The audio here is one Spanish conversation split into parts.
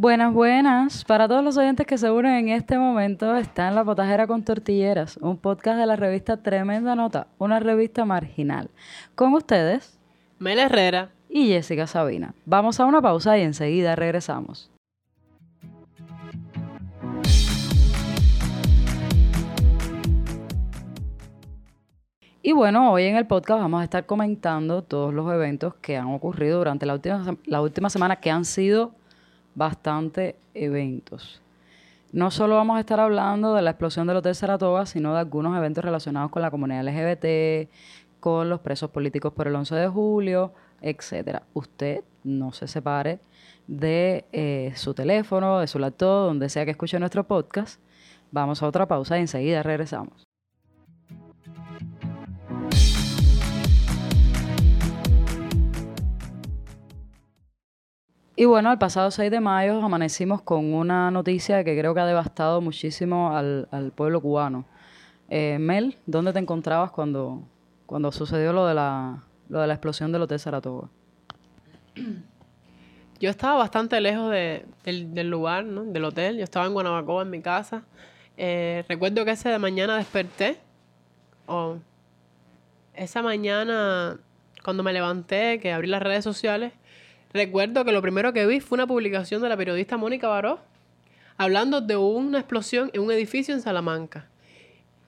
Buenas, buenas. Para todos los oyentes que se unen en este momento, está en La Potajera con Tortilleras, un podcast de la revista Tremenda Nota, una revista marginal. Con ustedes, Mel Herrera y Jessica Sabina. Vamos a una pausa y enseguida regresamos. Y bueno, hoy en el podcast vamos a estar comentando todos los eventos que han ocurrido durante la última, la última semana, que han sido bastante eventos. No solo vamos a estar hablando de la explosión del Hotel Saratoga, sino de algunos eventos relacionados con la comunidad LGBT, con los presos políticos por el 11 de julio, etcétera. Usted no se separe de eh, su teléfono, de su laptop, donde sea que escuche nuestro podcast. Vamos a otra pausa y enseguida regresamos. Y bueno, el pasado 6 de mayo amanecimos con una noticia que creo que ha devastado muchísimo al, pueblo cubano. Eh, Mel, ¿dónde te encontrabas cuando, cuando sucedió lo de, la, lo de la explosión del Hotel Saratoga? Yo estaba bastante lejos del, lugar, del hotel. Yo estaba en Guanabacoa, en mi casa. Eh, recuerdo que ese de mañana desperté. O esa mañana, cuando me levanté, que abrí las redes sociales, Recuerdo que lo primero que vi fue una publicación de la periodista Mónica Baró hablando de una explosión en un edificio en Salamanca.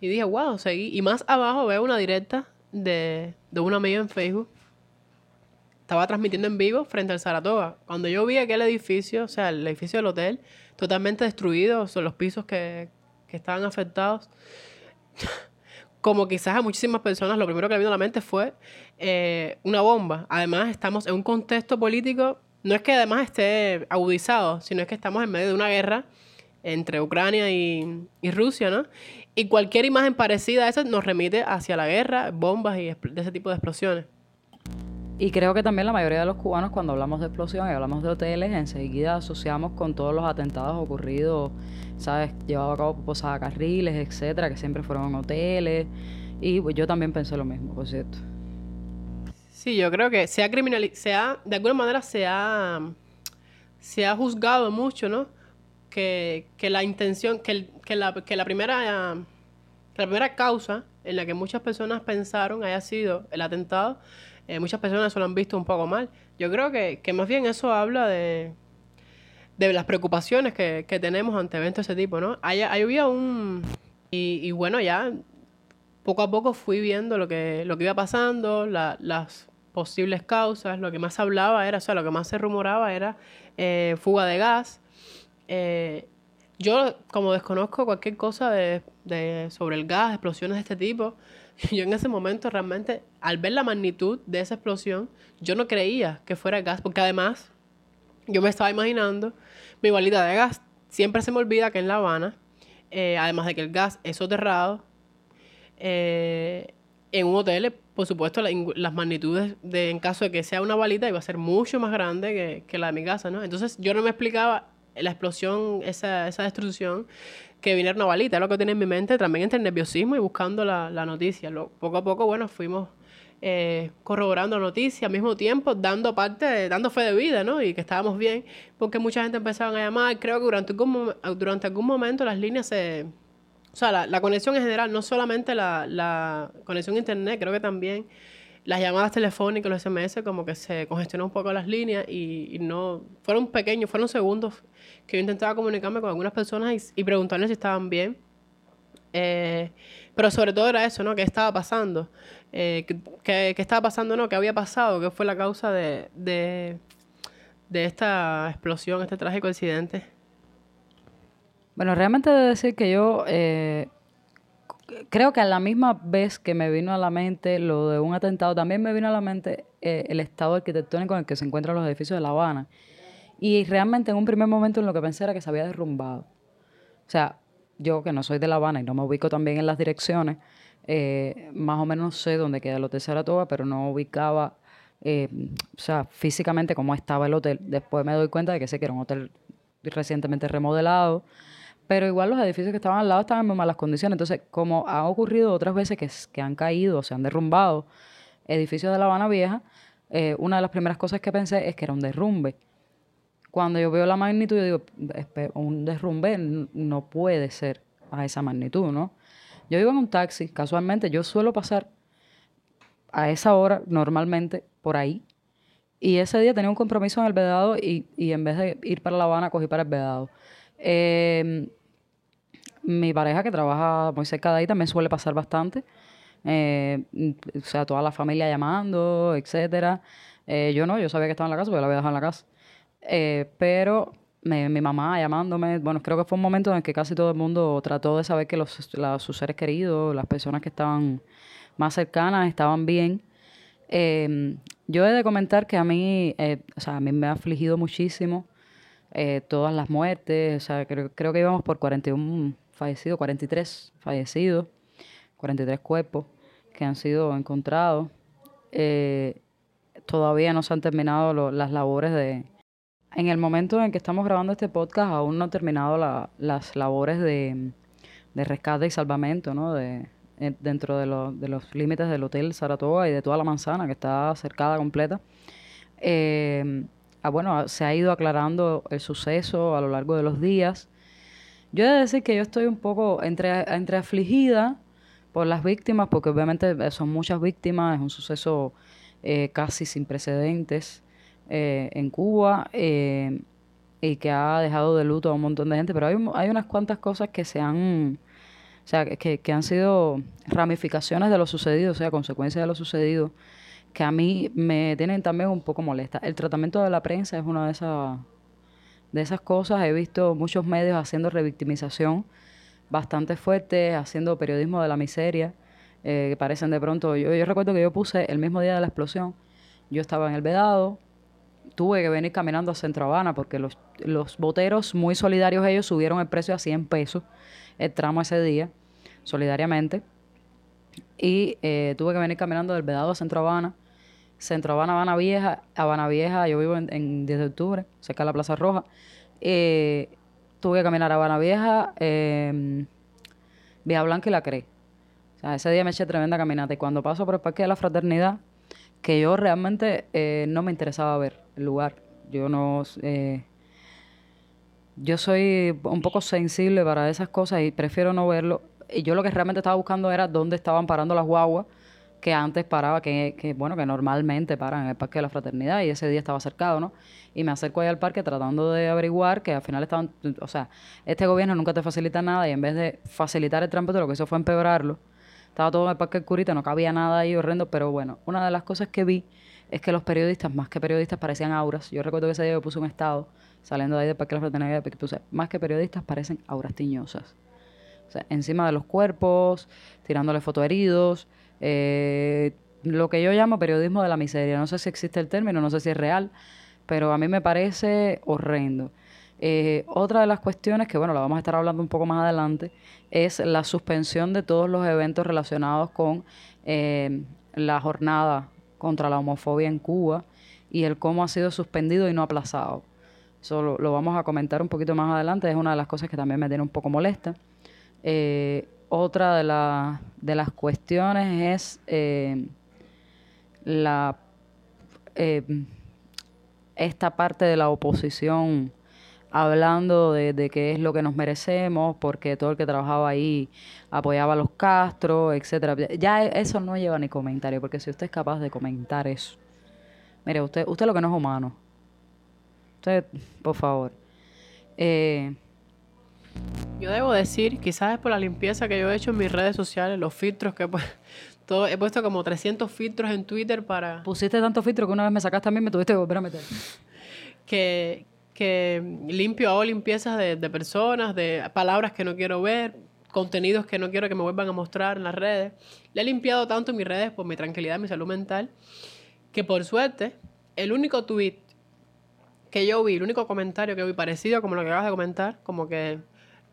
Y dije, wow, seguí. Y más abajo veo una directa de, de un amigo en Facebook. Estaba transmitiendo en vivo frente al Saratoga. Cuando yo vi aquel edificio, o sea, el edificio del hotel, totalmente destruido, son los pisos que, que estaban afectados como quizás a muchísimas personas, lo primero que le vino a la mente fue eh, una bomba. Además, estamos en un contexto político, no es que además esté agudizado, sino es que estamos en medio de una guerra entre Ucrania y, Rusia, ¿no? Y cualquier imagen parecida a esa nos remite hacia la guerra, bombas y de ese tipo de explosiones. Y creo que también la mayoría de los cubanos cuando hablamos de explosión y hablamos de hoteles, enseguida asociamos con todos los atentados ocurridos, ¿sabes? Llevado a cabo por Posada Carriles, etcétera, que siempre fueron hoteles. Y pues yo también pensé lo mismo, por cierto. Sí, yo creo que se ha criminalizado, de alguna manera se ha, se ha juzgado mucho, ¿no? Que, la intención, que, que, la, que la primera la primera causa en la que muchas personas pensaron haya sido el atentado eh, muchas personas lo han visto un poco mal. Yo creo que, más bien eso habla de, de las preocupaciones que, tenemos ante eventos de ese tipo, ¿no? Hay, había un... Y, bueno, ya poco a poco fui viendo lo que, lo que iba pasando, las posibles causas, lo que más hablaba era, o sea, lo que más se rumoraba era eh, fuga de gas. Eh, yo, como desconozco cualquier cosa de, de, sobre el gas, explosiones de este tipo, yo en ese momento realmente, al ver la magnitud de esa explosión, yo no creía que fuera gas, porque además yo me estaba imaginando mi balita de gas. Siempre se me olvida que en La Habana, eh, además de que el gas es soterrado, eh, en un hotel, por supuesto, las magnitudes de, en caso de que sea una balita, iba a ser mucho más grande que, que la de mi casa, ¿no? Entonces yo no me explicaba la explosión, esa, esa destrucción, que viniera una balita, es lo que tenía en mi mente, también entre el nerviosismo y buscando la, la noticia. Poco a poco, bueno, fuimos eh, corroborando la noticia, al mismo tiempo dando parte, dando fe de vida, ¿no? Y que estábamos bien, porque mucha gente empezaban a llamar, creo que durante algún, durante algún momento las líneas se... O sea, la, la conexión en general, no solamente la, la conexión a internet, creo que también las llamadas telefónicas, los SMS, como que se congestionó un poco las líneas y, no, fueron pequeños, fueron segundos que yo intentaba comunicarme con algunas personas y, preguntarles si estaban bien. Eh, pero sobre todo era eso, ¿no? ¿Qué estaba pasando? Eh, ¿qué, estaba pasando, no? ¿Qué había pasado? ¿Qué fue la causa de, de, de esta explosión, este trágico incidente? Bueno, realmente de decir que yo eh, creo que a la misma vez que me vino a la mente lo de un atentado, también me vino a la mente eh, el estado arquitectónico en el que se encuentran los edificios de La Habana. Y realmente en un primer momento en lo que pensé era que se había derrumbado. O sea, yo que no soy de La Habana y no me ubico también en las direcciones, eh, más o menos sé dónde queda el Hotel Saratoga, pero no ubicaba, eh, o sea, físicamente cómo estaba el hotel. Después me doy cuenta de que sé que era un hotel recientemente remodelado, pero igual los edificios que estaban al lado estaban en malas condiciones. Entonces, como ha ocurrido otras veces que, que han caído, o se han derrumbado edificios de La Habana Vieja, eh, una de las primeras cosas que pensé es que era un derrumbe. Cuando yo veo la magnitud, yo digo, un derrumbe no puede ser a esa magnitud, ¿no? Yo iba en un taxi, casualmente, yo suelo pasar a esa hora normalmente por ahí. Y ese día tenía un compromiso en el Vedado y, y en vez de ir para La Habana, cogí para el Vedado. Eh, mi pareja que trabaja muy cerca de ahí también suele pasar bastante. Eh, o sea, toda la familia llamando, etcétera. Eh, yo no, yo sabía que estaba en la casa, porque la había dejado en la casa. Eh, pero mi mamá llamándome, bueno, creo que fue un momento en el que casi todo el mundo trató de saber que los, sus seres queridos, las personas que estaban más cercanas, estaban bien. Yo he de comentar que a mí, o sea, a mí me ha afligido muchísimo todas las muertes, o sea, creo, creo que íbamos por 41 fallecidos, 43 fallecidos, 43 cuerpos que han sido encontrados. Eh, todavía no se han terminado las labores de... En el momento en que estamos grabando este podcast, aún no han terminado las labores de, rescate y salvamento, ¿no? De, eh, dentro de, los límites del Hotel Saratoga y de toda la manzana que está cercada completa. Eh, ah, bueno, se ha ido aclarando el suceso a lo largo de los días. Yo he de decir que yo estoy un poco entre, entre afligida por las víctimas, porque obviamente eh, son muchas víctimas, es un suceso eh, casi sin precedentes eh, en Cuba y que ha dejado de luto a un montón de gente, pero hay, hay unas cuantas cosas que se han, o sea, que, que han sido ramificaciones de lo sucedido, o sea, consecuencias de lo sucedido, que a mí me tienen también un poco molesta. El tratamiento de la prensa es una de esas de esas cosas. He visto muchos medios haciendo revictimización bastante fuerte, haciendo periodismo de la miseria, eh, que parecen de pronto... Yo, yo recuerdo que yo puse el mismo día de la explosión, yo estaba en el Vedado, tuve que venir caminando a Centro Habana porque los, los boteros muy solidarios ellos subieron el precio a 100 pesos el tramo ese día, solidariamente. Y eh, tuve que venir caminando del Vedado a Centro Habana. Centro Habana, Habana Vieja, Habana Vieja, yo vivo en, en 10 de octubre, cerca de la Plaza Roja. Eh, tuve que caminar a Habana Vieja, eh, Blanca y La Cree. O sea, ese día me eché tremenda caminata. Y cuando paso por el Parque de la Fraternidad, que yo realmente eh, no me interesaba ver el lugar. Yo no... Eh, yo soy un poco sensible para esas cosas y prefiero no verlo. Y yo lo que realmente estaba buscando era dónde estaban parando las guaguas que antes paraba, que, bueno, que normalmente paran en el Parque de la Fraternidad y ese día estaba cercado, ¿no? Y me acerco ahí al parque tratando de averiguar que al final estaban, o sea, este gobierno nunca te facilita nada y en vez de facilitar el tránsito lo que hizo fue empeorarlo. Estaba todo en el Parque del Curita, no cabía nada ahí horrendo, pero bueno, una de las cosas que vi es que los periodistas, más que periodistas, parecían auras. Yo recuerdo que ese día yo puse un estado saliendo de ahí del Parque de la Fraternidad, puse, más que periodistas, parecen auras tiñosas. O sea, encima de los cuerpos, tirándole fotos heridos, eh, lo que yo llamo periodismo de la miseria. No sé si existe el término, no sé si es real, pero a mí me parece horrendo. Eh, otra de las cuestiones, que bueno, la vamos a estar hablando un poco más adelante, es la suspensión de todos los eventos relacionados con eh, la jornada contra la homofobia en Cuba y el cómo ha sido suspendido y no aplazado. Eso lo, vamos a comentar un poquito más adelante, es una de las cosas que también me tiene un poco molesta. Eh, otra de, de las cuestiones es eh, la eh, esta parte de la oposición hablando de, de, qué es lo que nos merecemos, porque todo el que trabajaba ahí apoyaba a los Castro, etcétera. Ya eso no lleva ni comentario, porque si usted es capaz de comentar eso, mire, usted, usted lo que no es humano. Usted, por favor. Eh, yo debo decir, quizás es por la limpieza que yo he hecho en mis redes sociales, los filtros que pues, todo, he puesto como 300 filtros en Twitter para... Pusiste tantos filtros que una vez me sacaste también me tuviste que volver a meter. que, que limpio, hago limpiezas de, de personas, de palabras que no quiero ver, contenidos que no quiero que me vuelvan a mostrar en las redes. Le he limpiado tanto mis redes por mi tranquilidad, mi salud mental, que por suerte, el único tweet que yo vi, el único comentario que vi parecido como lo que acabas de comentar, como que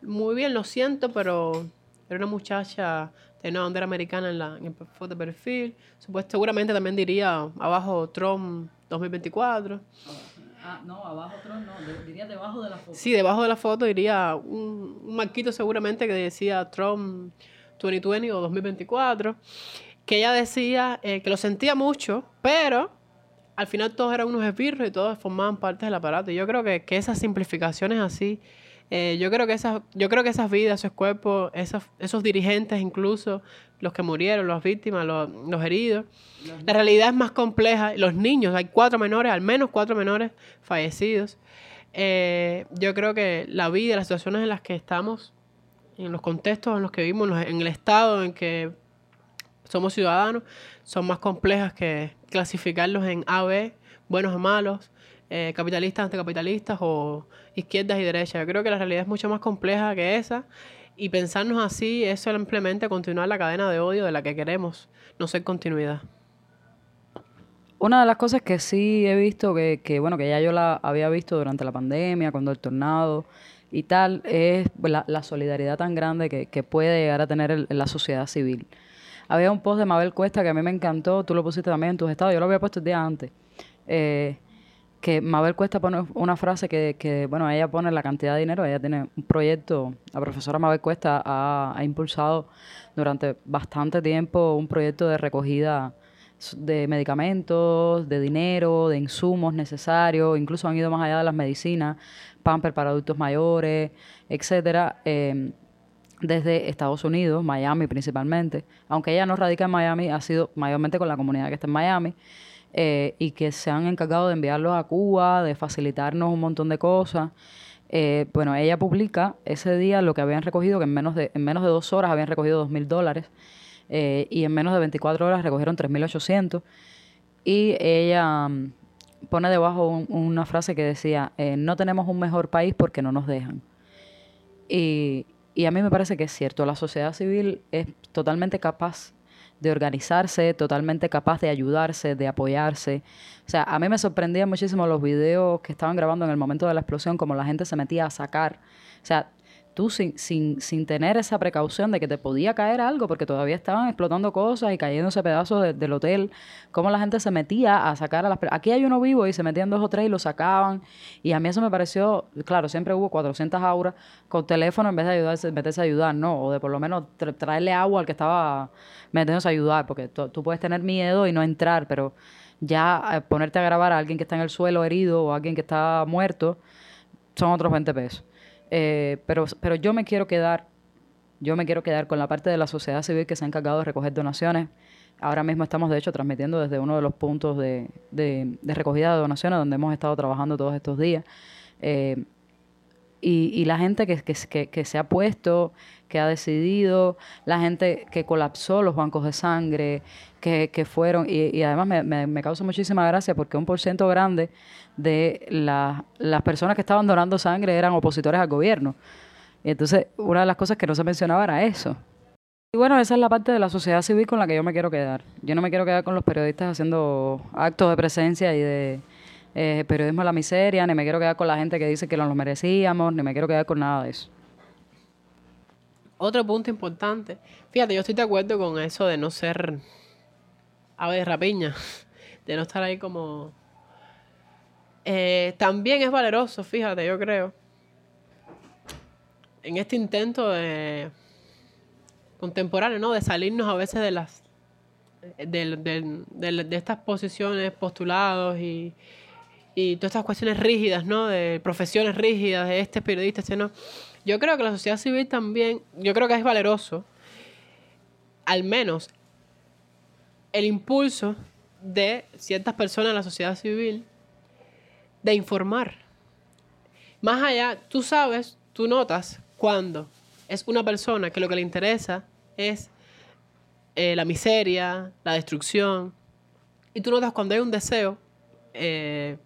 muy bien, lo siento, pero era una muchacha de una bandera americana en, la, en el foto de perfil. Supuesto, seguramente también diría abajo Trump 2024. Ah, no, abajo Trump no, diría debajo de la foto. Sí, debajo de la foto diría un, un marquito seguramente que decía Trump 2020 o 2024. Que ella decía eh, que lo sentía mucho, pero al final todos eran unos esbirros y todos formaban parte del aparato. Y yo creo que, que esas simplificaciones así, eh, yo, creo que esas, yo creo que esas vidas, esos cuerpos, esos, esos dirigentes incluso, los que murieron, las víctimas, los, los heridos, la realidad es más compleja. Los niños, hay cuatro menores, al menos cuatro menores fallecidos. Eh, yo creo que la vida, las situaciones en las que estamos, en los contextos en los que vivimos, en el estado en que somos ciudadanos, son más complejas que clasificarlos en A, B, buenos o malos, eh, capitalistas, anticapitalistas o izquierdas y derechas. Yo creo que la realidad es mucho más compleja que esa y pensarnos así es simplemente continuar la cadena de odio de la que queremos, no ser continuidad. Una de las cosas que sí he visto, que, que bueno, que ya yo la había visto durante la pandemia, cuando el tornado y tal, es la, solidaridad tan grande que, que, puede llegar a tener la sociedad civil. Había un post de Mabel Cuesta que a mí me encantó, tú lo pusiste también en tus estados, yo lo había puesto el día antes. Eh, que Mabel Cuesta pone una frase que, que, bueno, ella pone la cantidad de dinero, ella tiene un proyecto, la profesora Mabel Cuesta ha, impulsado durante bastante tiempo un proyecto de recogida de medicamentos, de dinero, de insumos necesarios, incluso han ido más allá de las medicinas, pamper para adultos mayores, etcétera, eh, desde Estados Unidos, Miami principalmente. Aunque ella no radica en Miami, ha sido mayormente con la comunidad que está en Miami. Eh, y que se han encargado de enviarlos a Cuba, de facilitarnos un montón de cosas. Eh, bueno, ella publica ese día lo que habían recogido, que en menos de, en menos de dos horas habían recogido dos mil dólares eh, y en menos de 24 horas recogieron 3.800. Y ella um, pone debajo un, una frase que decía, eh, no tenemos un mejor país porque no nos dejan. Y, y a mí me parece que es cierto, la sociedad civil es totalmente capaz de organizarse, totalmente capaz de ayudarse, de apoyarse. O sea, a mí me sorprendían muchísimo los videos que estaban grabando en el momento de la explosión, como la gente se metía a sacar. O sea, sin, sin, sin tener esa precaución de que te podía caer algo, porque todavía estaban explotando cosas y cayéndose pedazos de, del hotel, cómo la gente se metía a sacar a las... Aquí hay uno vivo y se metían dos o tres y lo sacaban. Y a mí eso me pareció, claro, siempre hubo 400 auras con teléfono en vez de ayudarse, meterse a ayudar, ¿no? O de por lo menos traerle agua al que estaba metiéndose a ayudar, porque tú puedes tener miedo y no entrar, pero ya eh, ponerte a grabar a alguien que está en el suelo herido o a alguien que está muerto, son otros 20 pesos. Eh, pero, pero yo me quiero quedar, yo me quiero quedar con la parte de la sociedad civil que se ha encargado de recoger donaciones. Ahora mismo estamos, de hecho, transmitiendo desde uno de los puntos de, de, recogida de donaciones donde hemos estado trabajando todos estos días. Eh, y, y, la gente que, que, se ha puesto, que ha decidido, la gente que colapsó los bancos de sangre, que, que fueron, y, además me, me, me, causa muchísima gracia porque un porcentaje grande de la, las personas que estaban donando sangre eran opositores al gobierno. Y entonces, una de las cosas que no se mencionaba era eso. Y bueno, esa es la parte de la sociedad civil con la que yo me quiero quedar. Yo no me quiero quedar con los periodistas haciendo actos de presencia y de eh, periodismo a la miseria, ni me quiero quedar con la gente que dice que no lo merecíamos, ni me quiero quedar con nada de eso. Otro punto importante. Fíjate, yo estoy de acuerdo con eso de no ser ave de rapiña, de no estar ahí como eh, también es valeroso, fíjate, yo creo. En este intento de contemporáneo, ¿no? De salirnos a veces de las de, de, de, de estas posiciones, postulados y, y, todas estas cuestiones rígidas, ¿no? De profesiones rígidas, de este periodista, este no. Yo creo que la sociedad civil también, yo creo que es valeroso, al menos el impulso de ciertas personas de la sociedad civil de informar. Más allá, tú sabes, tú notas cuando es una persona que lo que le interesa es eh, la miseria, la destrucción, y tú notas cuando hay un deseo eh,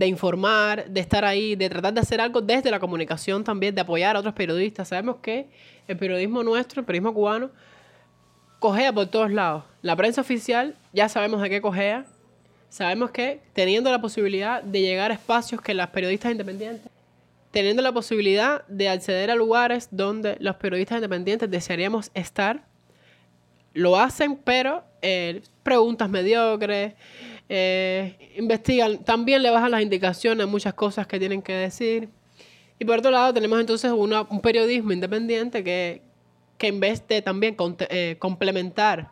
de informar, de estar ahí, de tratar de hacer algo desde la comunicación también, de apoyar a otros periodistas. Sabemos que el periodismo nuestro, el periodismo cubano, cojea por todos lados. La prensa oficial ya sabemos de qué cojea, Sabemos que teniendo la posibilidad de llegar a espacios que las periodistas independientes, teniendo la posibilidad de acceder a lugares donde los periodistas independientes desearíamos estar, lo hacen, pero eh, preguntas mediocres, eh, investigan, también le bajan las indicaciones muchas cosas que tienen que decir. Y por otro lado tenemos entonces un periodismo independiente que, que en vez de también eh, complementar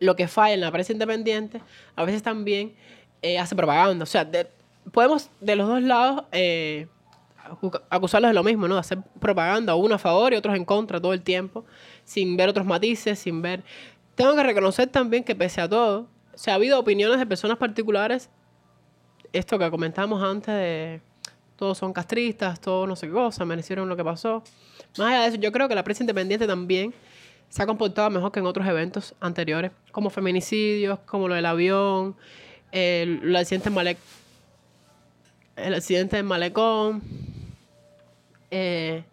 lo que falla en la prensa independiente, a veces también eh, hace propaganda. O sea, podemos de los dos lados acusarlos de lo mismo, ¿no? De hacer propaganda, uno a favor y otros en contra todo el tiempo, sin ver otros matices, sin ver... Tengo que reconocer también que pese a todo, se ha habido opiniones de personas particulares, esto que comentábamos antes de todos son castristas, todos no sé qué cosa, merecieron lo que pasó. Más allá de eso, yo creo que la prensa independiente también se ha comportado mejor que en otros eventos anteriores, como feminicidios, como lo del avión, el, accidente, el accidente del malecón, eh,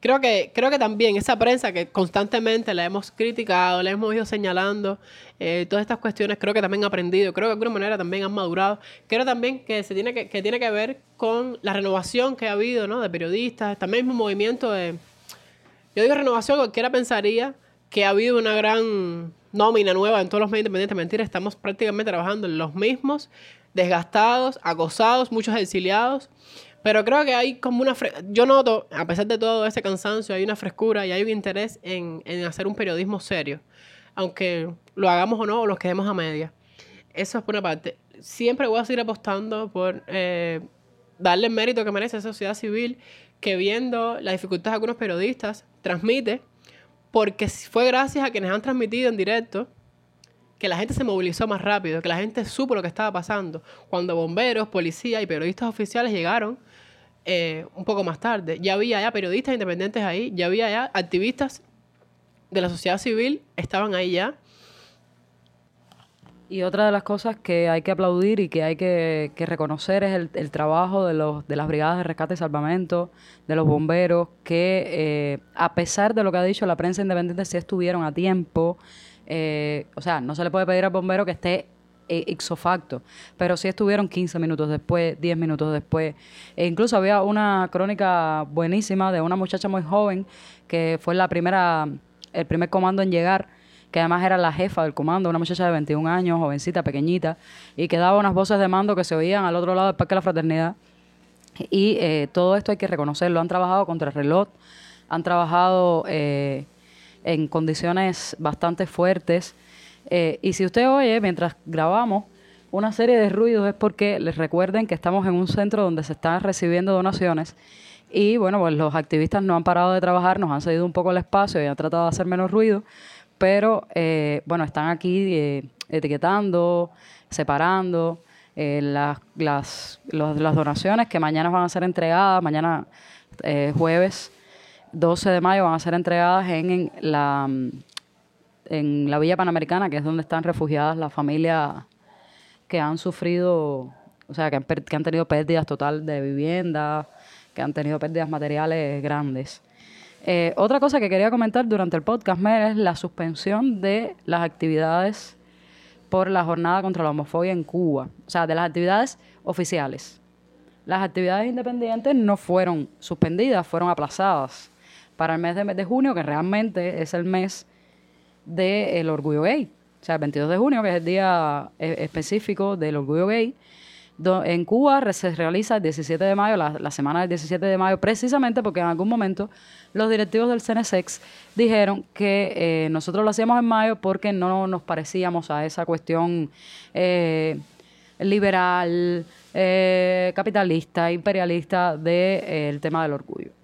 creo, que, creo que también esa prensa que constantemente la hemos criticado, la hemos ido señalando, eh, todas estas cuestiones creo que también ha aprendido, creo que de alguna manera también han madurado. Creo también que, se tiene que, que tiene que ver con la renovación que ha habido ¿no? de periodistas, también un movimiento de... Yo digo renovación, cualquiera pensaría que ha habido una gran nómina nueva en todos los medios independientes. Mentira, estamos prácticamente trabajando en los mismos, desgastados, acosados, muchos exiliados. Pero creo que hay como una... Yo noto, a pesar de todo ese cansancio, hay una frescura y hay un interés en, hacer un periodismo serio. Aunque lo hagamos o no, o los quedemos a media. Eso es por una parte. Siempre voy a seguir apostando por eh, darle el mérito que merece a la sociedad civil, que viendo las dificultades de algunos periodistas, transmite, porque fue gracias a quienes han transmitido en directo que la gente se movilizó más rápido, que la gente supo lo que estaba pasando. Cuando bomberos, policías y periodistas oficiales llegaron eh, un poco más tarde, ya había ya periodistas independientes ahí, ya había ya activistas de la sociedad civil, estaban ahí ya. Y otra de las cosas que hay que aplaudir y que hay que, reconocer es el, trabajo de, los, de las brigadas de rescate y salvamento, de los bomberos, que eh, a pesar de lo que ha dicho la prensa independiente, sí estuvieron a tiempo, eh, o sea, no se le puede pedir al bombero que esté eh, ixo facto, pero sí estuvieron 15 minutos después, 10 minutos después. E incluso había una crónica buenísima de una muchacha muy joven que fue la primera, el primer comando en llegar que además era la jefa del comando, una muchacha de 21 años, jovencita, pequeñita, y que daba unas voces de mando que se oían al otro lado del Parque de la Fraternidad. Y eh, todo esto hay que reconocerlo. Han trabajado contra el reloj, han trabajado en condiciones bastante fuertes. Eh, y si usted oye, mientras grabamos, una serie de ruidos es porque les recuerden que estamos en un centro donde se están recibiendo donaciones y bueno, pues los activistas no han parado de trabajar, nos han cedido un poco el espacio y han tratado de hacer menos ruido, pero eh, bueno, están aquí eh, etiquetando, separando las, las, las donaciones que mañana van a ser entregadas, mañana jueves 12 de mayo van a ser entregadas en, la, en la Villa Panamericana, que es donde están refugiadas las familias que han sufrido, o sea, que han, que han tenido pérdidas total de vivienda, que han tenido pérdidas materiales grandes. Eh, otra cosa que quería comentar durante el podcast, Mer, es la suspensión de las actividades por la jornada contra la homofobia en Cuba, o sea, de las actividades oficiales. Las actividades independientes no fueron suspendidas, fueron aplazadas para el mes de, junio, que realmente es el mes del orgullo gay. O sea, el 22 de junio, que es el día eh, específico del orgullo gay. en Cuba se realiza el 17 de mayo, la, semana del 17 de mayo, precisamente porque en algún momento los directivos del CNSEX dijeron que eh, nosotros lo hacíamos en mayo porque no nos parecíamos a esa cuestión eh, liberal, capitalista, imperialista del tema del orgullo.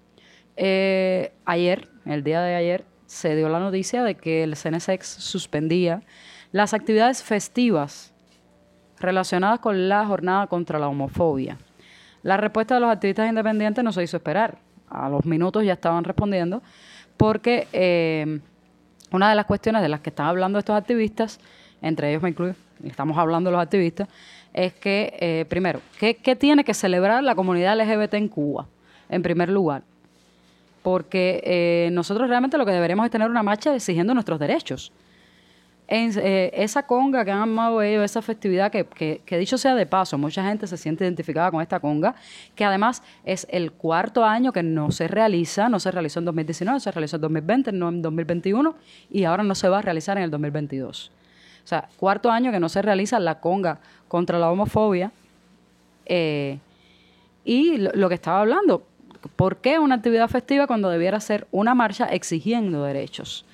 Eh, ayer, el día de ayer, se dio la noticia de que el CNSX suspendía las actividades festivas relacionadas con la jornada contra la homofobia. La respuesta de los activistas independientes no se hizo esperar. A los minutos ya estaban respondiendo porque eh, una de las cuestiones de las que están hablando estos activistas, entre ellos me incluyo, estamos hablando los activistas, es que, eh, primero, ¿qué tiene que celebrar la comunidad LGBT en Cuba? En primer lugar, porque eh, nosotros realmente lo que deberemos es tener una marcha exigiendo nuestros derechos. Eh, esa conga que han armado ellos, esa festividad que, que, dicho sea de paso, mucha gente se siente identificada con esta conga, que además es el cuarto año que no se realiza, no se realizó en 2019, se realizó en 2020, no en 2021 y ahora no se va a realizar en el 2022. O sea, cuarto año que no se realiza la conga contra la homofobia. Eh, y lo que estaba hablando, ¿Por qué una actividad festiva cuando debiera ser una marcha exigiendo derechos?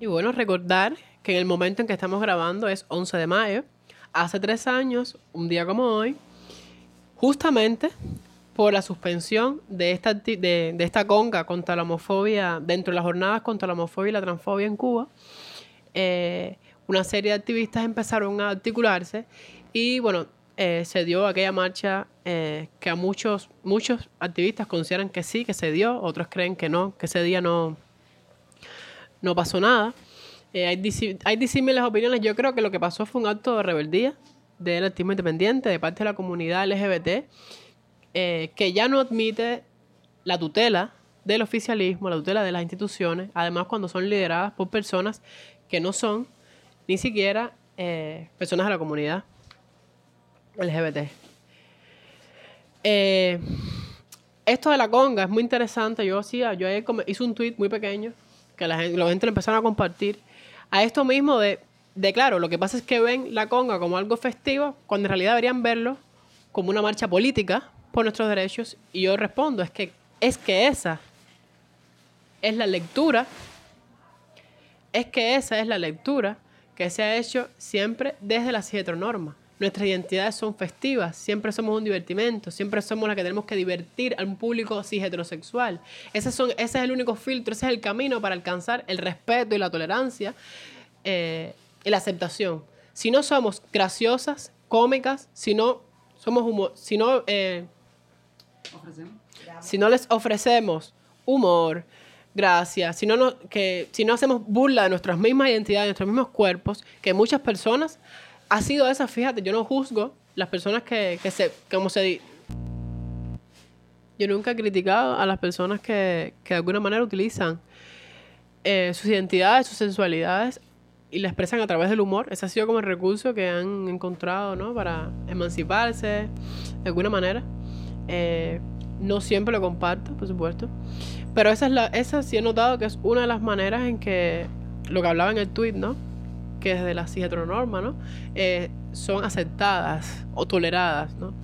Y bueno, recordar que en el momento en que estamos grabando es 11 de mayo. Hace tres años, un día como hoy, justamente por la suspensión de esta, de, esta conga contra la homofobia, dentro de las jornadas contra la homofobia y la transfobia en Cuba, eh, una serie de activistas empezaron a articularse y bueno, eh, se dio aquella marcha eh, que a muchos, muchos activistas consideran que sí, que se dio, otros creen que no, que ese día no, no pasó nada. hay, hay disímiles opiniones. Yo creo que lo que pasó fue un acto de rebeldía del activismo independiente de parte de la comunidad LGBT eh, que ya no admite la tutela del oficialismo, la tutela de las instituciones, además cuando son lideradas por personas que no son ni siquiera eh, personas de la comunidad LGBT. Eh, esto de la conga es muy interesante. Yo hacía, yo hice un tweet muy pequeño que la gente, la gente empezaron a compartir a esto mismo de, de, claro, lo que pasa es que ven la conga como algo festivo cuando en realidad deberían verlo como una marcha política por nuestros derechos y yo respondo, es que, es que esa es la lectura, es que esa es la lectura que se ha hecho siempre desde la heteronorma. Nuestras identidades son festivas, siempre somos un divertimento, siempre somos las que tenemos que divertir a un público cis heterosexual. Ese, son, ese es el único filtro, ese es el camino para alcanzar el respeto y la tolerancia eh, y la aceptación. Si no somos graciosas, cómicas, si no somos humor, si no eh, si no les ofrecemos humor, gracia, si no, que, si no hacemos burla de nuestras mismas identidades, de nuestros mismos cuerpos, que muchas personas, ha sido esa, fíjate, yo no juzgo las personas que, que se, como se... Yo nunca he criticado a las personas que, que de alguna manera utilizan eh, sus identidades, sus sensualidades y la expresan a través del humor. Ese ha sido como el recurso que han encontrado, ¿no? Para emanciparse de alguna manera. Eh, no siempre lo comparto, por supuesto. Pero esa, es la, esa sí he notado que es una de las maneras en que lo que hablaba en el tweet, ¿no? Que desde la heteronorma, ¿no? Eh, son aceptadas o toleradas, ¿no?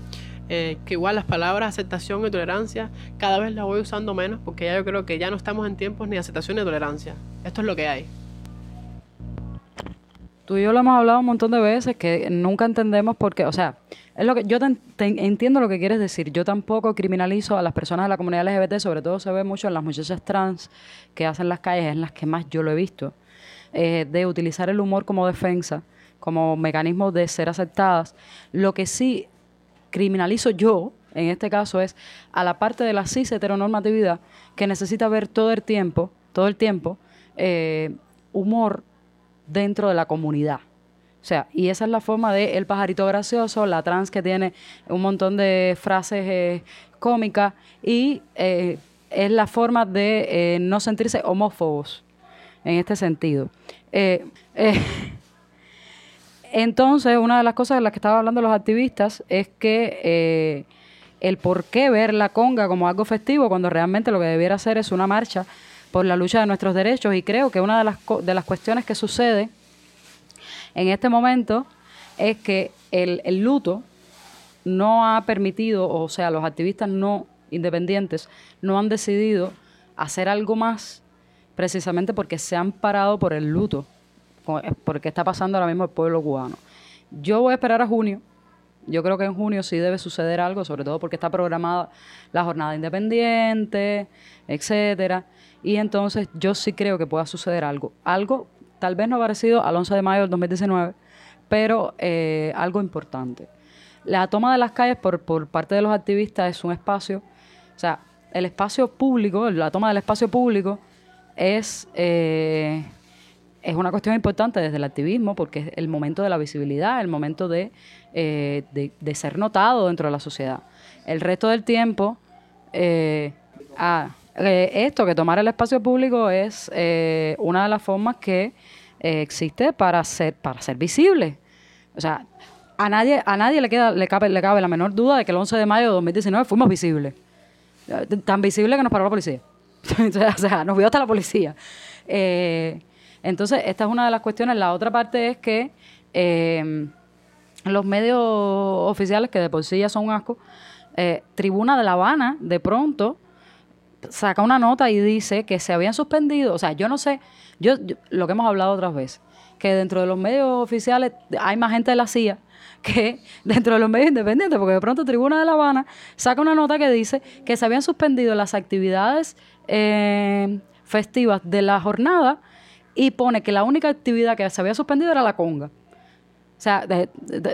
Eh, que igual las palabras aceptación y tolerancia cada vez las voy usando menos porque ya yo creo que ya no estamos en tiempos ni de aceptación ni de tolerancia. Esto es lo que hay. Tú y yo lo hemos hablado un montón de veces que nunca entendemos por qué, o sea, es lo que yo entiendo lo que quieres decir. Yo tampoco criminalizo a las personas de la comunidad LGBT, sobre todo se ve mucho en las muchachas trans que hacen las calles, en las que más yo lo he visto, eh, de utilizar el humor como defensa, como mecanismo de ser aceptadas. Lo que sí criminalizo yo, en este caso, es a la parte de la cis heteronormatividad que necesita ver todo el tiempo, todo el tiempo, eh, humor dentro de la comunidad. O sea, y esa es la forma de el pajarito gracioso, la trans que tiene un montón de frases eh, cómicas y eh, es la forma de eh, no sentirse homófobos en este sentido. entonces, una de las cosas de las que estaban hablando los activistas es que el por qué ver la conga como algo festivo cuando realmente lo que debiera hacer es una marcha por la lucha de nuestros derechos y creo que una de las, de las cuestiones que sucede en este momento es que el, el luto no ha permitido, o sea, los activistas no independientes no han decidido hacer algo más precisamente porque se han parado por el luto, porque está pasando ahora mismo el pueblo cubano. Yo voy a esperar a junio. Yo creo que en junio sí debe suceder algo, sobre todo porque está programada la jornada independiente, etcétera. Y entonces yo sí creo que pueda suceder algo. Algo tal vez no parecido al 11 de mayo del 2019, pero eh, algo importante. La toma de las calles por, parte de los activistas es un espacio, o sea, el espacio público, la toma del espacio público es, eh, es una cuestión importante desde el activismo porque es el momento de la visibilidad, el momento de, eh, de, ser notado dentro de la sociedad. El resto del tiempo, ah, eh, esto, que tomar el espacio público es eh, una de las formas que eh, existe para ser, para ser visible. O sea, a nadie, a nadie le, queda, le, cabe, le cabe la menor duda de que el 11 de mayo de 2019 fuimos visibles. Tan visibles que nos paró la policía. o sea, nos vio hasta la policía. entonces, esta es una de las cuestiones. La otra parte es que los medios oficiales, que de por sí ya son un asco, Tribuna de La Habana, de pronto, saca una nota y dice que se habían suspendido, o sea, yo no sé, yo, yo- lo que hemos hablado otras veces, que dentro de los medios oficiales hay más gente de la CIA que dentro de los medios independientes, porque de pronto Tribuna de La Habana saca una nota que dice que se habían suspendido las actividades eh, festivas de la jornada y pone que la única actividad que se había suspendido era la conga. O sea,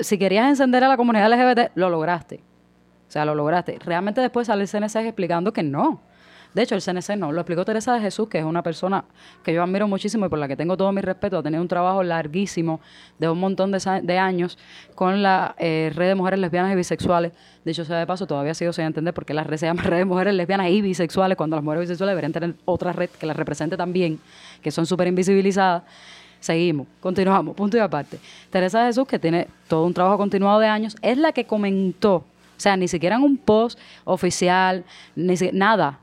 si querías encender a la comunidad LGBT, lo lograste. O sea, lo lograste. Realmente después sale el CNC explicando que no. De hecho, el CNC no. Lo explicó Teresa de Jesús, que es una persona que yo admiro muchísimo y por la que tengo todo mi respeto. Ha tenido un trabajo larguísimo de un montón de, años con la eh, red de mujeres lesbianas y bisexuales. Dicho sea de paso, todavía sigo sin entender por qué la red se llama red de mujeres lesbianas y bisexuales cuando las mujeres bisexuales deberían tener otra red que las represente también, que son súper invisibilizadas. Seguimos, continuamos, punto y aparte. Teresa de Jesús, que tiene todo un trabajo continuado de años, es la que comentó, o sea, ni siquiera en un post oficial, ni si- nada,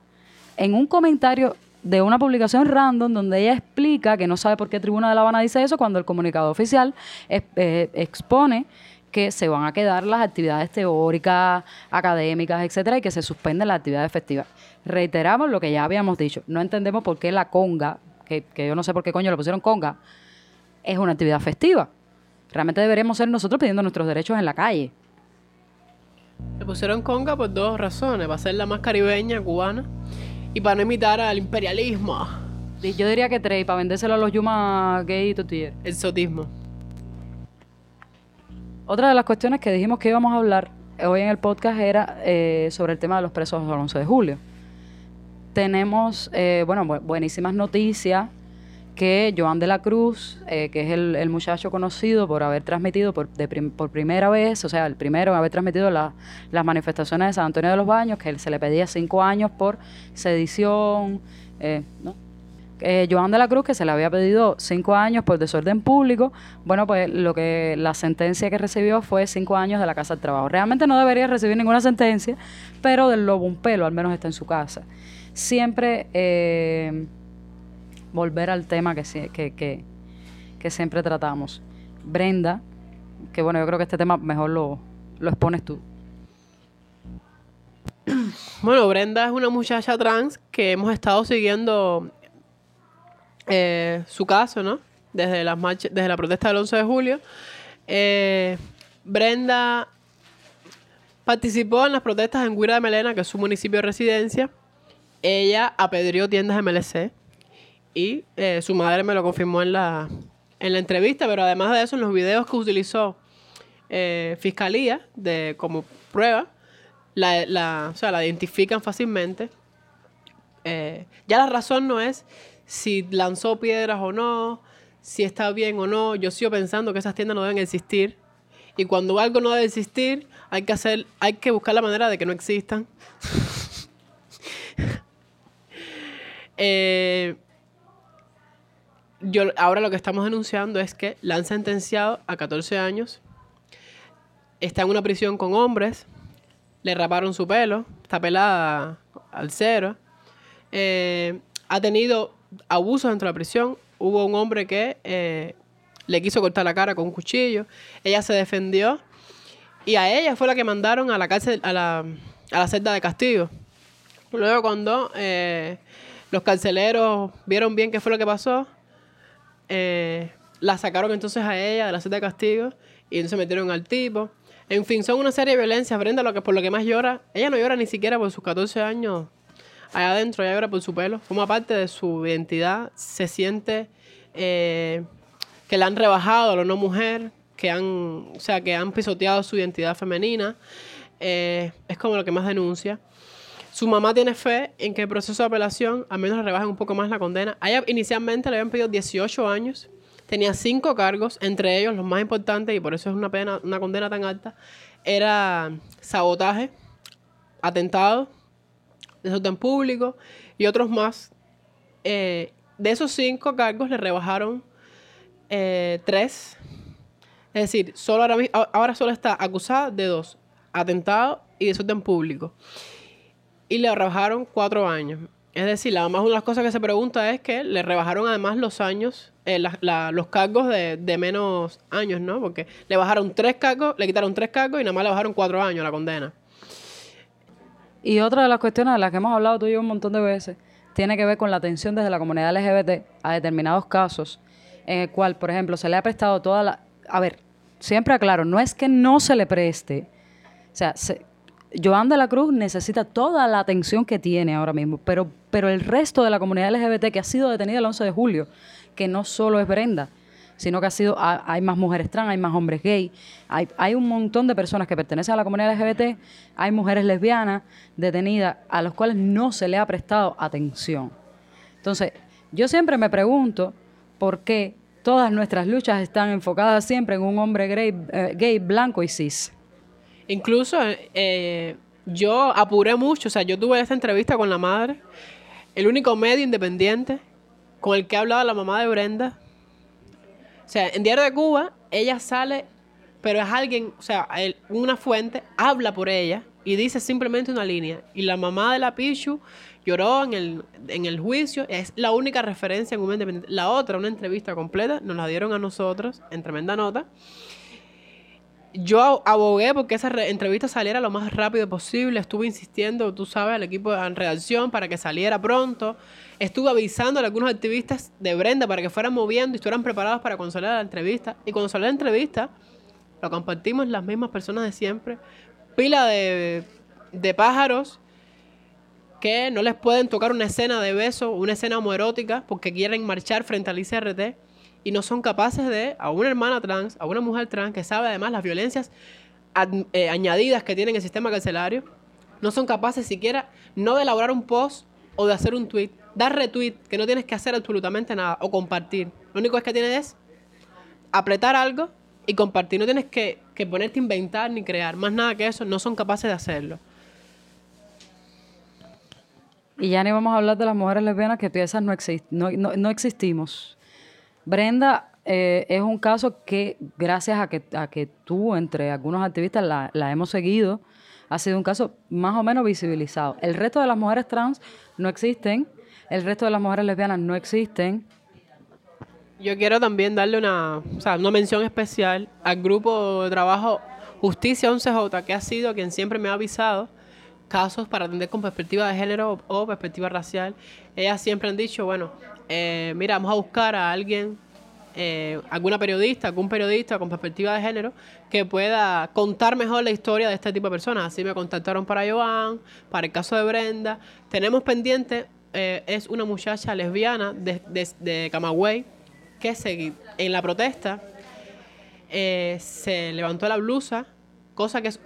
en un comentario de una publicación random donde ella explica que no sabe por qué Tribuna de La Habana dice eso cuando el comunicado oficial eh, expone que se van a quedar las actividades teóricas, académicas, etcétera, y que se suspenden las actividades festivas. Reiteramos lo que ya habíamos dicho. No entendemos por qué la conga, que, yo no sé por qué coño le pusieron conga, es una actividad festiva. Realmente deberíamos ser nosotros pidiendo nuestros derechos en la calle. Le pusieron conga por dos razones. Para ser la más caribeña, cubana. Y para no imitar al imperialismo. Yo diría que tres, para vendérselo a los Yuma gay y tortilleros. El sotismo. Otra de las cuestiones que dijimos que íbamos a hablar hoy en el podcast era eh, sobre el tema de los presos del 11 de julio. Tenemos, eh, bueno, bu- buenísimas noticias que Joan de la Cruz, eh, que es el, muchacho conocido por haber transmitido por, primera vez, o sea, el primero en haber transmitido la- las manifestaciones de San Antonio de los Baños, que se le pedía cinco años por sedición, eh, ¿no? eh, Joan de la Cruz, que se le había pedido cinco años por desorden público, bueno, pues lo que la sentencia que recibió fue cinco años de la Casa del Trabajo. Realmente no debería recibir ninguna sentencia, pero del lobo un pelo, al menos está en su casa. Siempre eh, volver al tema que, sie- que, que, que siempre tratamos. Brenda, que bueno, yo creo que este tema mejor lo, expones tú. Bueno, Brenda es una muchacha trans que hemos estado siguiendo eh, su caso, ¿no? Desde desde la protesta del 11 de julio. Eh, Brenda participó en las protestas en Guira de Melena, que es su municipio de residencia. Ella apedreó tiendas MLC y eh, su madre me lo confirmó en la, en la entrevista, pero además de eso, en los videos que utilizó eh, Fiscalía de, como prueba, la, la- o sea, la identifican fácilmente. Eh, ya la razón no es si lanzó piedras o no, si está bien o no. Yo sigo pensando que esas tiendas no deben existir. Y cuando algo no debe existir, hay que hacer, hay que buscar la manera de que no existan. Eh, yo, ahora lo que estamos denunciando es que la han sentenciado a 14 años. Está en una prisión con hombres. Le raparon su pelo. Está pelada al cero. Eh, ha tenido abusos dentro de la prisión. Hubo un hombre que eh, le quiso cortar la cara con un cuchillo. Ella se defendió. Y a ella fue la que mandaron a la cárcel, a la, a la celda de castigo. Luego cuando eh, los carceleros vieron bien qué fue lo que pasó, eh, la sacaron entonces a ella de la celda de castigo y entonces metieron al tipo. En fin, son una serie de violencias. Brenda, lo que, por lo que más llora, ella no llora ni siquiera por sus 14 años allá adentro, ella llora por su pelo. Forma parte de su identidad. Se siente eh, que la han rebajado a la no mujer, que han, o sea, que han pisoteado su identidad femenina. Eh, es como lo que más denuncia. Su mamá tiene fe en que el proceso de apelación al menos le rebajen un poco más la condena. Ella inicialmente le habían pedido 18 años. Tenía cinco cargos, entre ellos los más importantes, y por eso es una pena, una condena tan alta, era sabotaje, atentado, desorden público y otros más. Eh, de esos cinco cargos le rebajaron eh, tres. Es decir, solo ahora, ahora solo está acusada de dos, atentado y desorden público y le rebajaron cuatro años. Es decir, además una de las cosas que se pregunta es que le rebajaron además los años, eh, los cargos de, de menos años, ¿no? Porque le bajaron tres cargos, le quitaron tres cargos y nada más le bajaron cuatro años la condena. Y otra de las cuestiones de las que hemos hablado tú y yo un montón de veces tiene que ver con la atención desde la comunidad LGBT a determinados casos en el cual, por ejemplo, se le ha prestado toda la... A ver, siempre aclaro, no es que no se le preste. O sea, se, Joan de la Cruz necesita toda la atención que tiene ahora mismo, pero, pero el resto de la comunidad LGBT que ha sido detenida el 11 de julio, que no solo es Brenda, sino que ha sido, hay más mujeres trans, hay más hombres gay, hay, hay un montón de personas que pertenecen a la comunidad LGBT, hay mujeres lesbianas detenidas a las cuales no se le ha prestado atención. Entonces, yo siempre me pregunto por qué todas nuestras luchas están enfocadas siempre en un hombre gay, eh, gay blanco y cis. Incluso eh, yo apuré mucho, o sea, yo tuve esta entrevista con la madre, el único medio independiente con el que ha hablado la mamá de Brenda. O sea, en Diario de Cuba, ella sale, pero es alguien, o sea, una fuente habla por ella y dice simplemente una línea. Y la mamá de la Pichu lloró en el, en el juicio, es la única referencia en un independiente. La otra, una entrevista completa, nos la dieron a nosotros en tremenda nota yo abogué porque esa entrevista saliera lo más rápido posible. Estuve insistiendo, tú sabes, al equipo de redacción para que saliera pronto. Estuve avisando a algunos activistas de Brenda para que fueran moviendo y estuvieran preparados para cuando saliera la entrevista. Y cuando salió la entrevista, lo compartimos las mismas personas de siempre. Pila de, de pájaros que no les pueden tocar una escena de beso, una escena homoerótica, porque quieren marchar frente al ICRT y no son capaces de, a una hermana trans, a una mujer trans que sabe además las violencias eh, añadidas que tiene el sistema carcelario, no son capaces siquiera no de elaborar un post o de hacer un tweet, dar retweet, que no tienes que hacer absolutamente nada, o compartir. Lo único que tienes es apretar algo y compartir. No tienes que, ponerte a inventar ni crear. Más nada que eso, no son capaces de hacerlo. Y ya ni vamos a hablar de las mujeres lesbianas que piensas no, no, no existimos. Brenda eh, es un caso que, gracias a que, a que tú, entre algunos activistas, la, la, hemos seguido, ha sido un caso más o menos visibilizado. El resto de las mujeres trans no existen, el resto de las mujeres lesbianas no existen. Yo quiero también darle una, o sea, una mención especial al grupo de trabajo Justicia 11J, que ha sido quien siempre me ha avisado casos para atender con perspectiva de género o perspectiva racial. Ellas siempre han dicho, bueno, eh, mira, vamos a buscar a alguien, eh, alguna periodista, algún periodista con perspectiva de género que pueda contar mejor la historia de este tipo de personas. Así me contactaron para Joan, para el caso de Brenda. Tenemos pendiente, eh, es una muchacha lesbiana de, de, Camagüey que en la protesta se levantó la blusa, cosa que es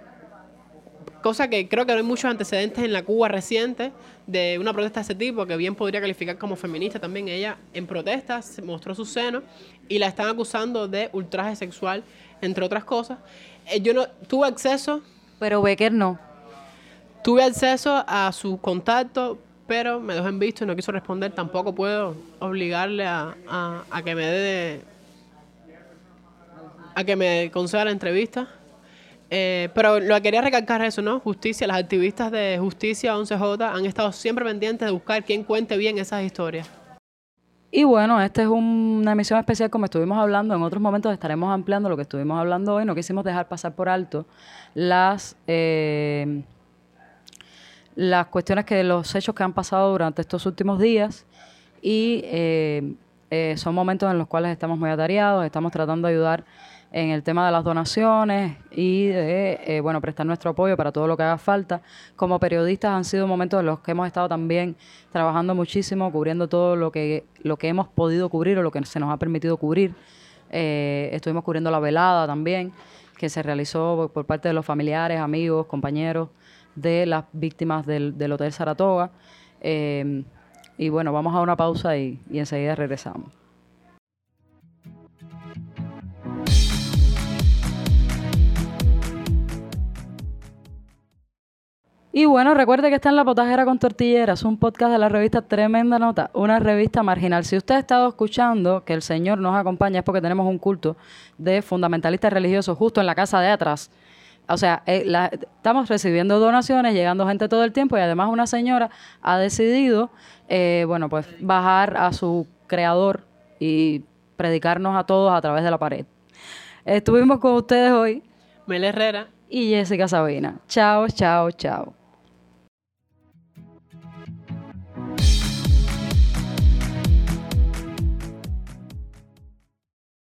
cosa que creo que no hay muchos antecedentes en la Cuba reciente de una protesta de ese tipo, que bien podría calificar como feminista también. Ella en protestas mostró su seno y la están acusando de ultraje sexual, entre otras cosas. Eh, yo no tuve acceso. Pero Becker no. Tuve acceso a su contacto, pero me dejó en visto y no quiso responder. Tampoco puedo obligarle a, a que me dé. a que me conceda la entrevista. Eh, pero lo que quería recalcar eso, ¿no? Justicia, las activistas de Justicia 11J han estado siempre pendientes de buscar quién cuente bien esas historias. Y bueno, esta es una emisión especial como estuvimos hablando. En otros momentos estaremos ampliando lo que estuvimos hablando hoy. No quisimos dejar pasar por alto las, eh, las cuestiones que los hechos que han pasado durante estos últimos días. Y eh, son momentos en los cuales estamos muy atareados, estamos tratando de ayudar en el tema de las donaciones y de eh, bueno prestar nuestro apoyo para todo lo que haga falta. Como periodistas han sido momentos en los que hemos estado también trabajando muchísimo, cubriendo todo lo que, lo que hemos podido cubrir o lo que se nos ha permitido cubrir. Eh, estuvimos cubriendo la velada también, que se realizó por parte de los familiares, amigos, compañeros de las víctimas del, Hotel Saratoga. Eh, y bueno, vamos a una pausa y enseguida regresamos. Y bueno, recuerde que está en La Potajera con Tortilleras, un podcast de la revista Tremenda Nota, una revista marginal. Si usted ha estado escuchando que el Señor nos acompaña es porque tenemos un culto de fundamentalistas religiosos justo en la casa de atrás. O sea, eh, estamos recibiendo donaciones, llegando gente todo el tiempo y además una señora ha decidido, eh, bueno, pues bajar a su creador y predicarnos a todos a través de la pared. Estuvimos con ustedes hoy. Mel Herrera. Y Jessica Sabina. Chao, chao, chao.